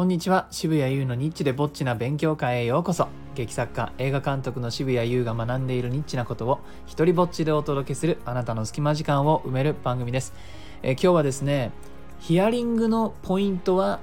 こんにちは。渋谷優のニッチでぼっちな勉強会へようこそ。劇作家映画監督の渋谷優が学んでいるニッチなことを一人ぼっちでお届けするあなたの隙間時間を埋める番組です。え今日はですねヒアリングのポイントは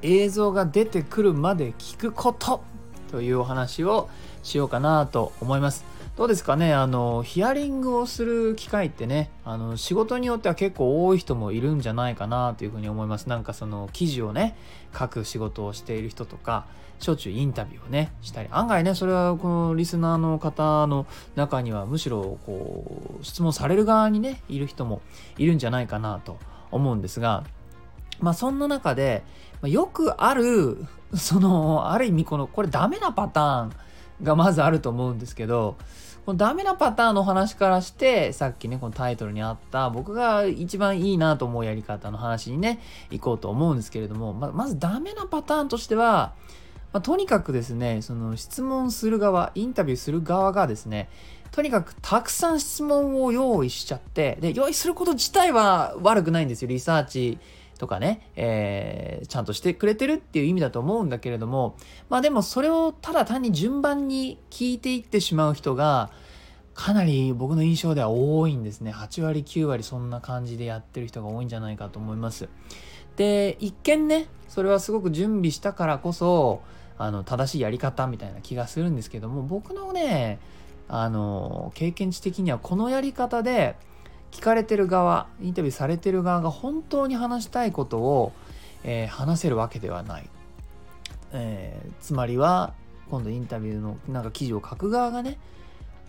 映像が出てくるまで聞くことというお話をしようかなと思います。どうですかね？あのヒアリングをする機会ってねあの仕事によっては結構多い人もいるんじゃないかなというふうに思います。なんかその記事をね書く仕事をしている人とかしょっちゅうインタビューをねしたり。案外ねそれはこのリスナーの方の中にはむしろこう質問される側にねいる人もいるんじゃないかなと思うんですがまあそんな中でよくあるそのある意味このこれダメなパターンがまずあると思うんですけどこのダメなパターンの話からしてさっきねこのタイトルにあった僕が一番いいなと思うやり方の話にね行こうと思うんですけれどもままずダメなパターンとしては、まあ、とにかくですねその質問する側インタビューする側がですねとにかくたくさん質問を用意しちゃってで用意すること自体は悪くないんですよリサーチとかね、えー、ちゃんとしてくれてるっていう意味だと思うんだけれども、まあでもそれをただ単に順番に聞いていってしまう人が、かなり僕の印象では多いんですね。8割、9割そんな感じでやってる人が多いんじゃないかと思います。で、一見ね、それはすごく準備したからこそ、あの、正しいやり方みたいな気がするんですけども、僕のね、あの、経験値的にはこのやり方で、聞かれてる側インタビューされてる側が本当に話したいことを、えー、話せるわけではない、えー、つまりは今度インタビューのなんか記事を書く側がね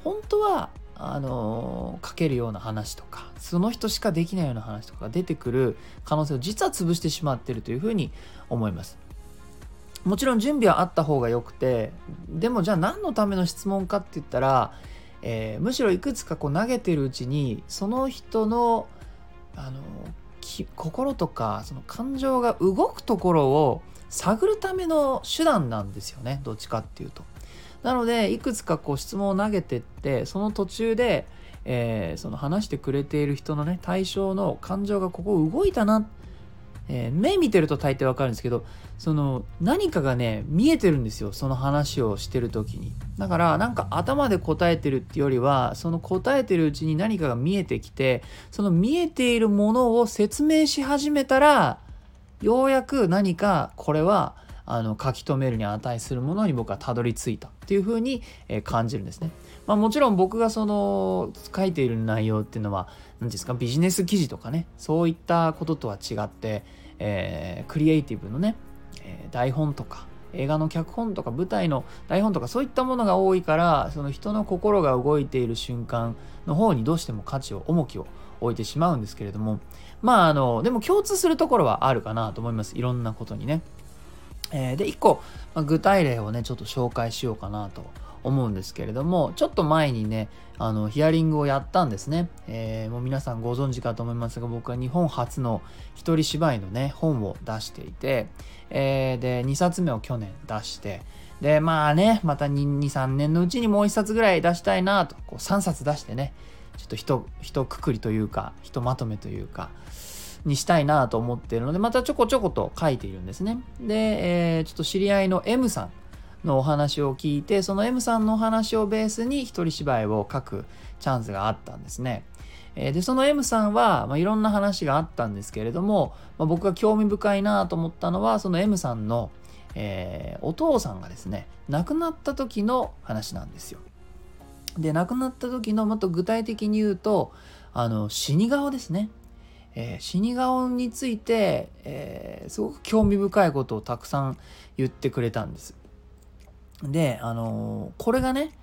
本当はあのー、書けるような話とかその人しかできないような話とかが出てくる可能性を実は潰してしまってるというふうに思います。もちろん準備はあった方がよくてでもじゃあ何のための質問かって言ったらえー、むしろいくつかこう投げてるうちにその人のあの心とかその感情が動くところを探るための手段なんですよねどっちかっていうと。なのでいくつかこう質問を投げてってその途中で、えー、その話してくれている人のね対象の感情がここ動いたなっえー、目見てると大抵わかるんですけどその何かがね見えてるんですよその話をしてる時に。だからなんか頭で答えてるっていうよりはその答えてるうちに何かが見えてきてその見えているものを説明し始めたらようやく何かこれはあの書き留めるに値するものに僕はたどり着いたっていうふうに、え感じるんですね。まあ、もちろん僕がその書いている内容っていうのは何ですかビジネス記事とかねそういったこととは違って、えー、クリエイティブのね、え、台本とか映画の脚本とか舞台の台本とかそういったものが多いからその人の心が動いている瞬間の方にどうしても価値を重きを置いてしまうんですけれどもまああのでも共通するところはあるかなと思いますいろんなことにね。えー、で1個、まあ、具体例をねちょっと紹介しようかなと思うんですけれどもちょっと前にねあのヒアリングをやったんですね、えー、もう皆さんご存知かと思いますが僕は日本初の一人芝居のね本を出していて、えー、で2冊目を去年出してでまあねまた23年のうちにもう1冊ぐらい出したいなとこう3冊出してねちょっとひとひとくくりというかひとまとめというかにしたいなと思ってるのでまたちょこちょこと書いているんですねで、えー、ちょっと知り合いの M さんのお話を聞いてその M さんのお話をベースに一人芝居を書くチャンスがあったんですね。でその M さんは、まあ、いろんな話があったんですけれども、まあ、僕が興味深いなと思ったのはその M さんの、えー、お父さんがですね亡くなった時の話なんですよ。で亡くなった時のもっと具体的に言うとあの死に顔ですね。えー、死に顔について、えー、すごく興味深いことをたくさん言ってくれたんです。で、あのー、これがね、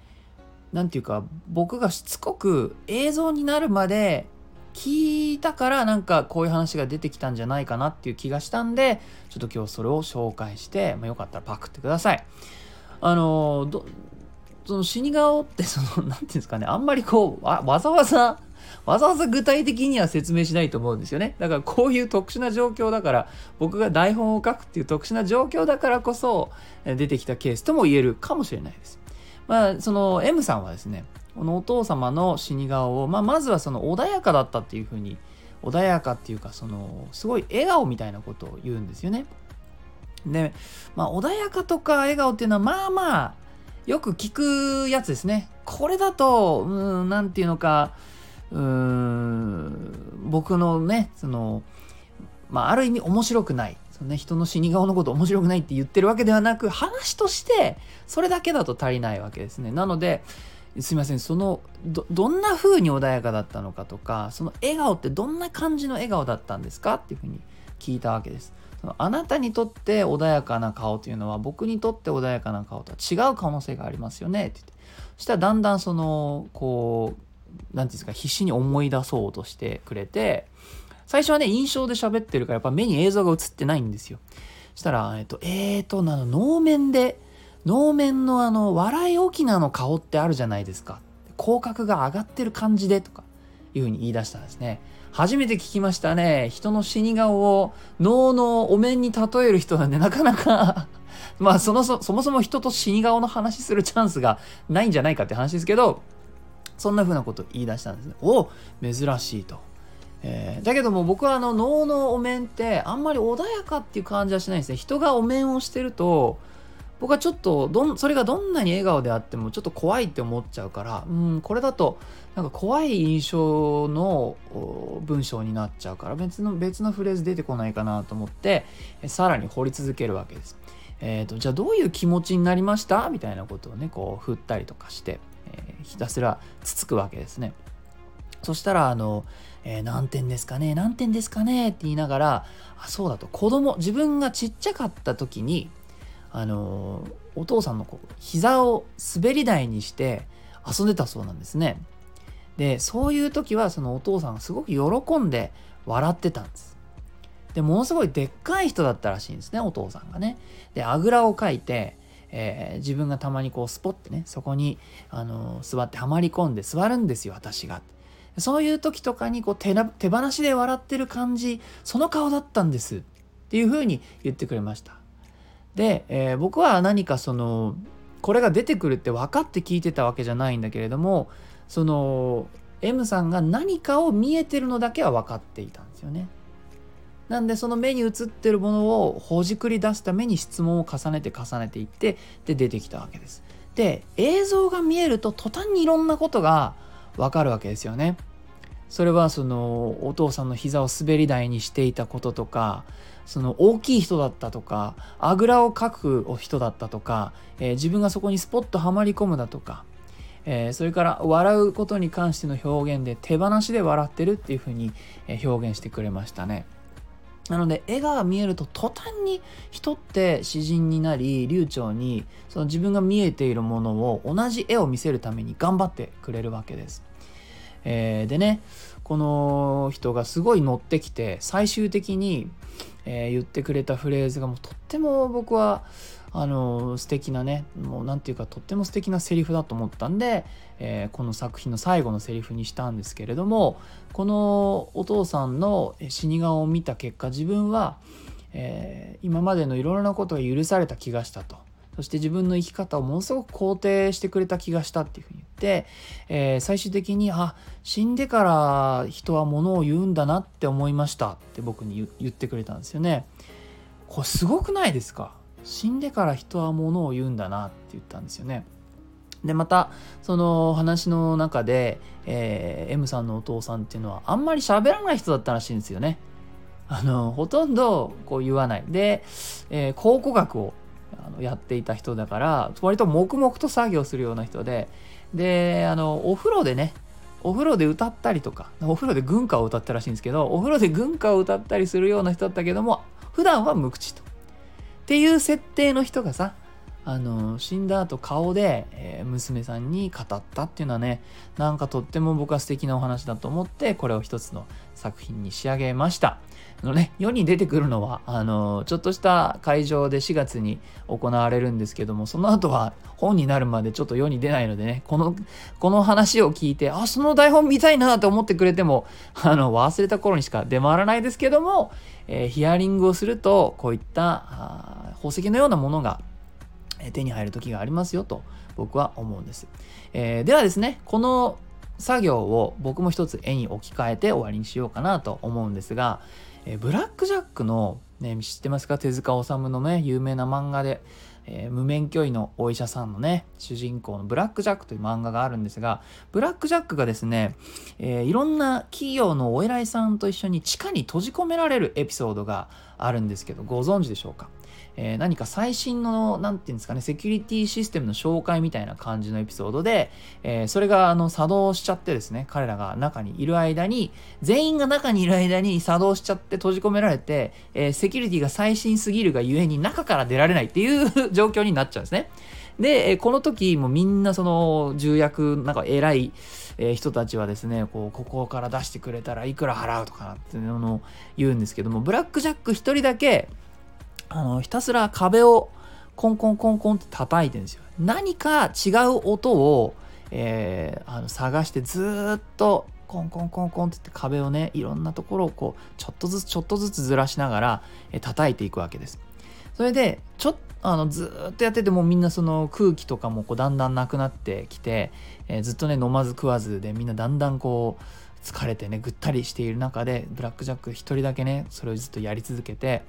何て言うか、僕がしつこく映像になるまで聞いたからなんかこういう話が出てきたんじゃないかなっていう気がしたんで、ちょっと今日それを紹介して、まあ、よかったらパクってください。あのー、その死に顔ってその、何て言うんですかね、あんまりこう、わざわざわざわざ具体的には説明しないと思うんですよね。だからこういう特殊な状況だから、僕が台本を書くっていう特殊な状況だからこそ出てきたケースとも言えるかもしれないです。まあ、その M さんはですね、このお父様の死に顔を、まあ、まずはその穏やかだったっていうふうに、穏やかっていうか、その、すごい笑顔みたいなことを言うんですよね。で、まあ、穏やかとか笑顔っていうのはまあまあよく聞くやつですね。これだと、うん、なんていうのか、うーん、僕のね、その、まあ、ある意味面白くない。そのね、人の死に顔のこと面白くないって言ってるわけではなく、話として、それだけだと足りないわけですね。なので、すいません、その、ど、どんな風に穏やかだったのかとか、その笑顔ってどんな感じの笑顔だったんですかっていうふうに聞いたわけです。そのあなたにとって穏やかな顔というのは僕にとって穏やかな顔とは違う可能性がありますよねって言ってそしたらだんだんそのこう何て言うんですか必死に思い出そうとしてくれて最初はね印象で喋ってるからやっぱ目に映像が映ってないんですよ。そしたらえっとえーとなの能面で能面のあの笑い沖縄の顔ってあるじゃないですか。口角が上がってる感じでとかいうふうに言い出したんですね。初めて聞きましたね。人の死に顔を能のお面に例える人なんでなかなか まあそのそ、そもそも人と死に顔の話するチャンスがないんじゃないかって話ですけど、そんな風なことを言い出したんですね。お珍しいと。えー、だけども僕はあの能のお面ってあんまり穏やかっていう感じはしないんですね。人がお面をしてると、僕はちょっとどんそれがどんなに笑顔であってもちょっと怖いって思っちゃうからうんこれだとなんか怖い印象の文章になっちゃうから別の別のフレーズ出てこないかなと思ってさらに掘り続けるわけです。えーと、じゃあどういう気持ちになりました？みたいなことをねこう振ったりとかして、え、ひたすらつつくわけですね。そしたらあの、えー、何点ですかね何点ですかねって言いながらあそうだと子供自分がちっちゃかった時にあのお父さんのこう膝を滑り台にして遊んでたそうなんですね。でそういう時はそのお父さんがすごく喜んで笑ってたんです。でものすごいでっかい人だったらしいんですねお父さんがね。であぐらをかいて、えー、自分がたまにこうスポッてねそこに、あの座ってはまり込んで座るんですよ私が。そういう時とかにこう手手放しで笑ってる感じその顔だったんですっていうふうに言ってくれました。で、えー、僕は何かそのこれが出てくるって分かって聞いてたわけじゃないんだけれどもその M さんが何かを見えてるのだけは分かっていたんですよね。なんでその目に映ってるものをほじくり出すために質問を重ねて重ねていってで出てきたわけです。で映像が見えると途端にいろんなことが分かるわけですよね。それはそのお父さんの膝を滑り台にしていたこととかその大きい人だったとかあぐらをかく人だったとか、えー、自分がそこにスポッとはまり込むだとか、えー、それから笑うことに関しての表現で手放しで笑ってるっていうふうに表現してくれましたね。なので絵が見えると途端に人って詩人になり流暢にその自分が見えているものを同じ絵を見せるために頑張ってくれるわけです。えー、でねこの人がすごい乗ってきて最終的にえー、言ってくれたフレーズがもうとっても僕はあの素敵なねもう何て言うかとっても素敵なセリフだと思ったんで、えー、この作品の最後のセリフにしたんですけれどもこのお父さんの死に顔を見た結果自分は、えー、今までのいろいろなことが許された気がしたと。そして自分の生き方をものすごく肯定してくれた気がしたっていうふうに言って、えー、最終的にあ死んでから人はものを言うんだなって思いましたって僕に言ってくれたんですよね。これすごくないですか？死んでから人はものを言うんだなって言ったんですよね。でまたその話の中で、えー、M さんのお父さんっていうのはあんまり喋らない人だったらしいんですよね。あのほとんどこう言わない。で、えー、考古学をあのやっていた人だから割と黙々と作業するような人でであのお風呂でねお風呂で歌ったりとかお風呂で軍歌を歌ったらしいんですけどお風呂で軍歌を歌ったりするような人だったけども普段は無口と。っていう設定の人がさあの死んだ後顔で、えー、娘さんに語ったっていうのはねなんかとっても僕は素敵なお話だと思ってこれを一つの作品に仕上げましたのね世に出てくるのはあのちょっとした会場で4月に行われるんですけどもその後は本になるまでちょっと世に出ないのでねこのこの話を聞いてあその台本見たいなと思ってくれてもあの忘れた頃にしか出回らないですけども、えー、ヒアリングをするとこういった宝石のようなものが手に入る時がありますよと僕は思うんです。えー、ではですね、この作業を僕も一つ絵に置き換えて終わりにしようかなと思うんですが、えブラック・ジャックの、ね、知ってますか？手塚治虫のね有名な漫画で、えー、無免許医のお医者さんのね主人公のブラック・ジャックという漫画があるんですがブラック・ジャックがですね、えー、いろんな企業のお偉いさんと一緒に地下に閉じ込められるエピソードがあるんですけどご存知でしょうか？えー、何か最新の、なんていうんですかね、セキュリティシステムの紹介みたいな感じのエピソードで、えー、それがあの作動しちゃってですね、彼らが中にいる間に、全員が中にいる間に作動しちゃって閉じ込められて、えー、セキュリティが最新すぎるがゆえに中から出られないっていう 状況になっちゃうんですね。で、この時、もみんなその重役、なんか偉い、え人たちはですね、こう、ここから出してくれたらいくら払うとかなっていうのを言うんですけども、ブラックジャック一人だけ、あの、ひたすら壁をコンコンコンコンって叩いてるんですよ。何か違う音を、えー、あの探してずっとコンコンコンコンってって壁をねいろんなところをこうちょっとずつちょっとずつずらしながら、えー、叩いていくわけです。それでちょっあのずっとやっててもみんなその空気とかもこうだんだんなくなってきて、えー、ずっとね飲まず食わずでみんなだんだんこう疲れてねぐったりしている中でブラック・ジャック一人だけねそれをずっとやり続けて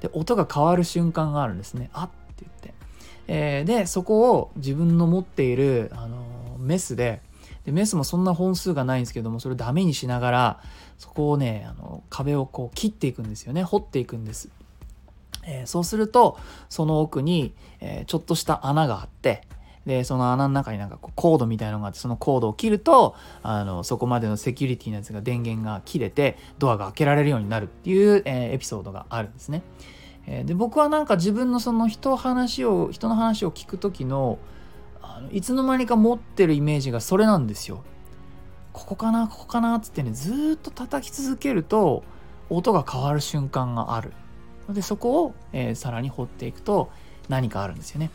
で音が変わる瞬間があるんですね。あって言って、えー、でそこを自分の持っている、あのメスででメスもそんな本数がないんですけどもそれをダメにしながらそこをねあの壁をこう切っていくんですよね。掘っていくんです、えー、そうするとその奥に、えー、ちょっとした穴があってで、その穴の中になんかコードみたいのがあって、そのコードを切ると、あの、そこまでのセキュリティのやつが電源が切れて、ドアが開けられるようになるっていう、えー、エピソードがあるんですね。えー、で、僕はなんか自分のその人話を、人の話を聞く時の、あのいつの間にか持ってるイメージがそれなんですよ。ここかな、ここかなっつってね、ずっと叩き続けると、音が変わる瞬間がある。で、そこを、えー、さらに掘っていくと何かあるんですよね。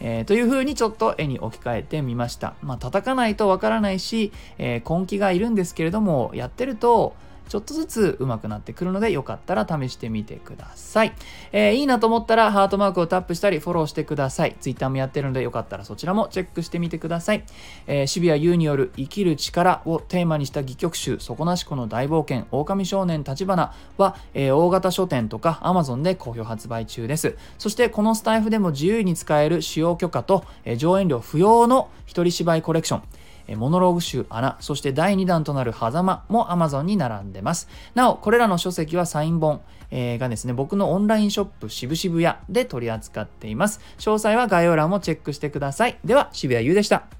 えー、というふうにちょっと絵に置き換えてみました。まあ、叩かないとわからないし、えー、根気がいるんですけれども、やってると、ちょっとずつ上手くなってくるので、よかったら試してみてください。えー、いいなと思ったら、ハートマークをタップしたり、フォローしてください。Twitter もやってるので、よかったらそちらもチェックしてみてください。えー、渋谷優による生きる力をテーマにした戯曲集、底なし子の大冒険、狼少年立花は、えー、大型書店とか Amazon で好評発売中です。そして、このスタイフでも自由に使える使用許可と、えー、上演料不要の一人芝居コレクション、モノローグ集穴、そして第2弾となる狭間も Amazon に並んでます。なお、これらの書籍はサイン本、えー、がですね、僕のオンラインショップ渋々屋で取り扱っています。詳細は概要欄もチェックしてください。では、渋谷優でした。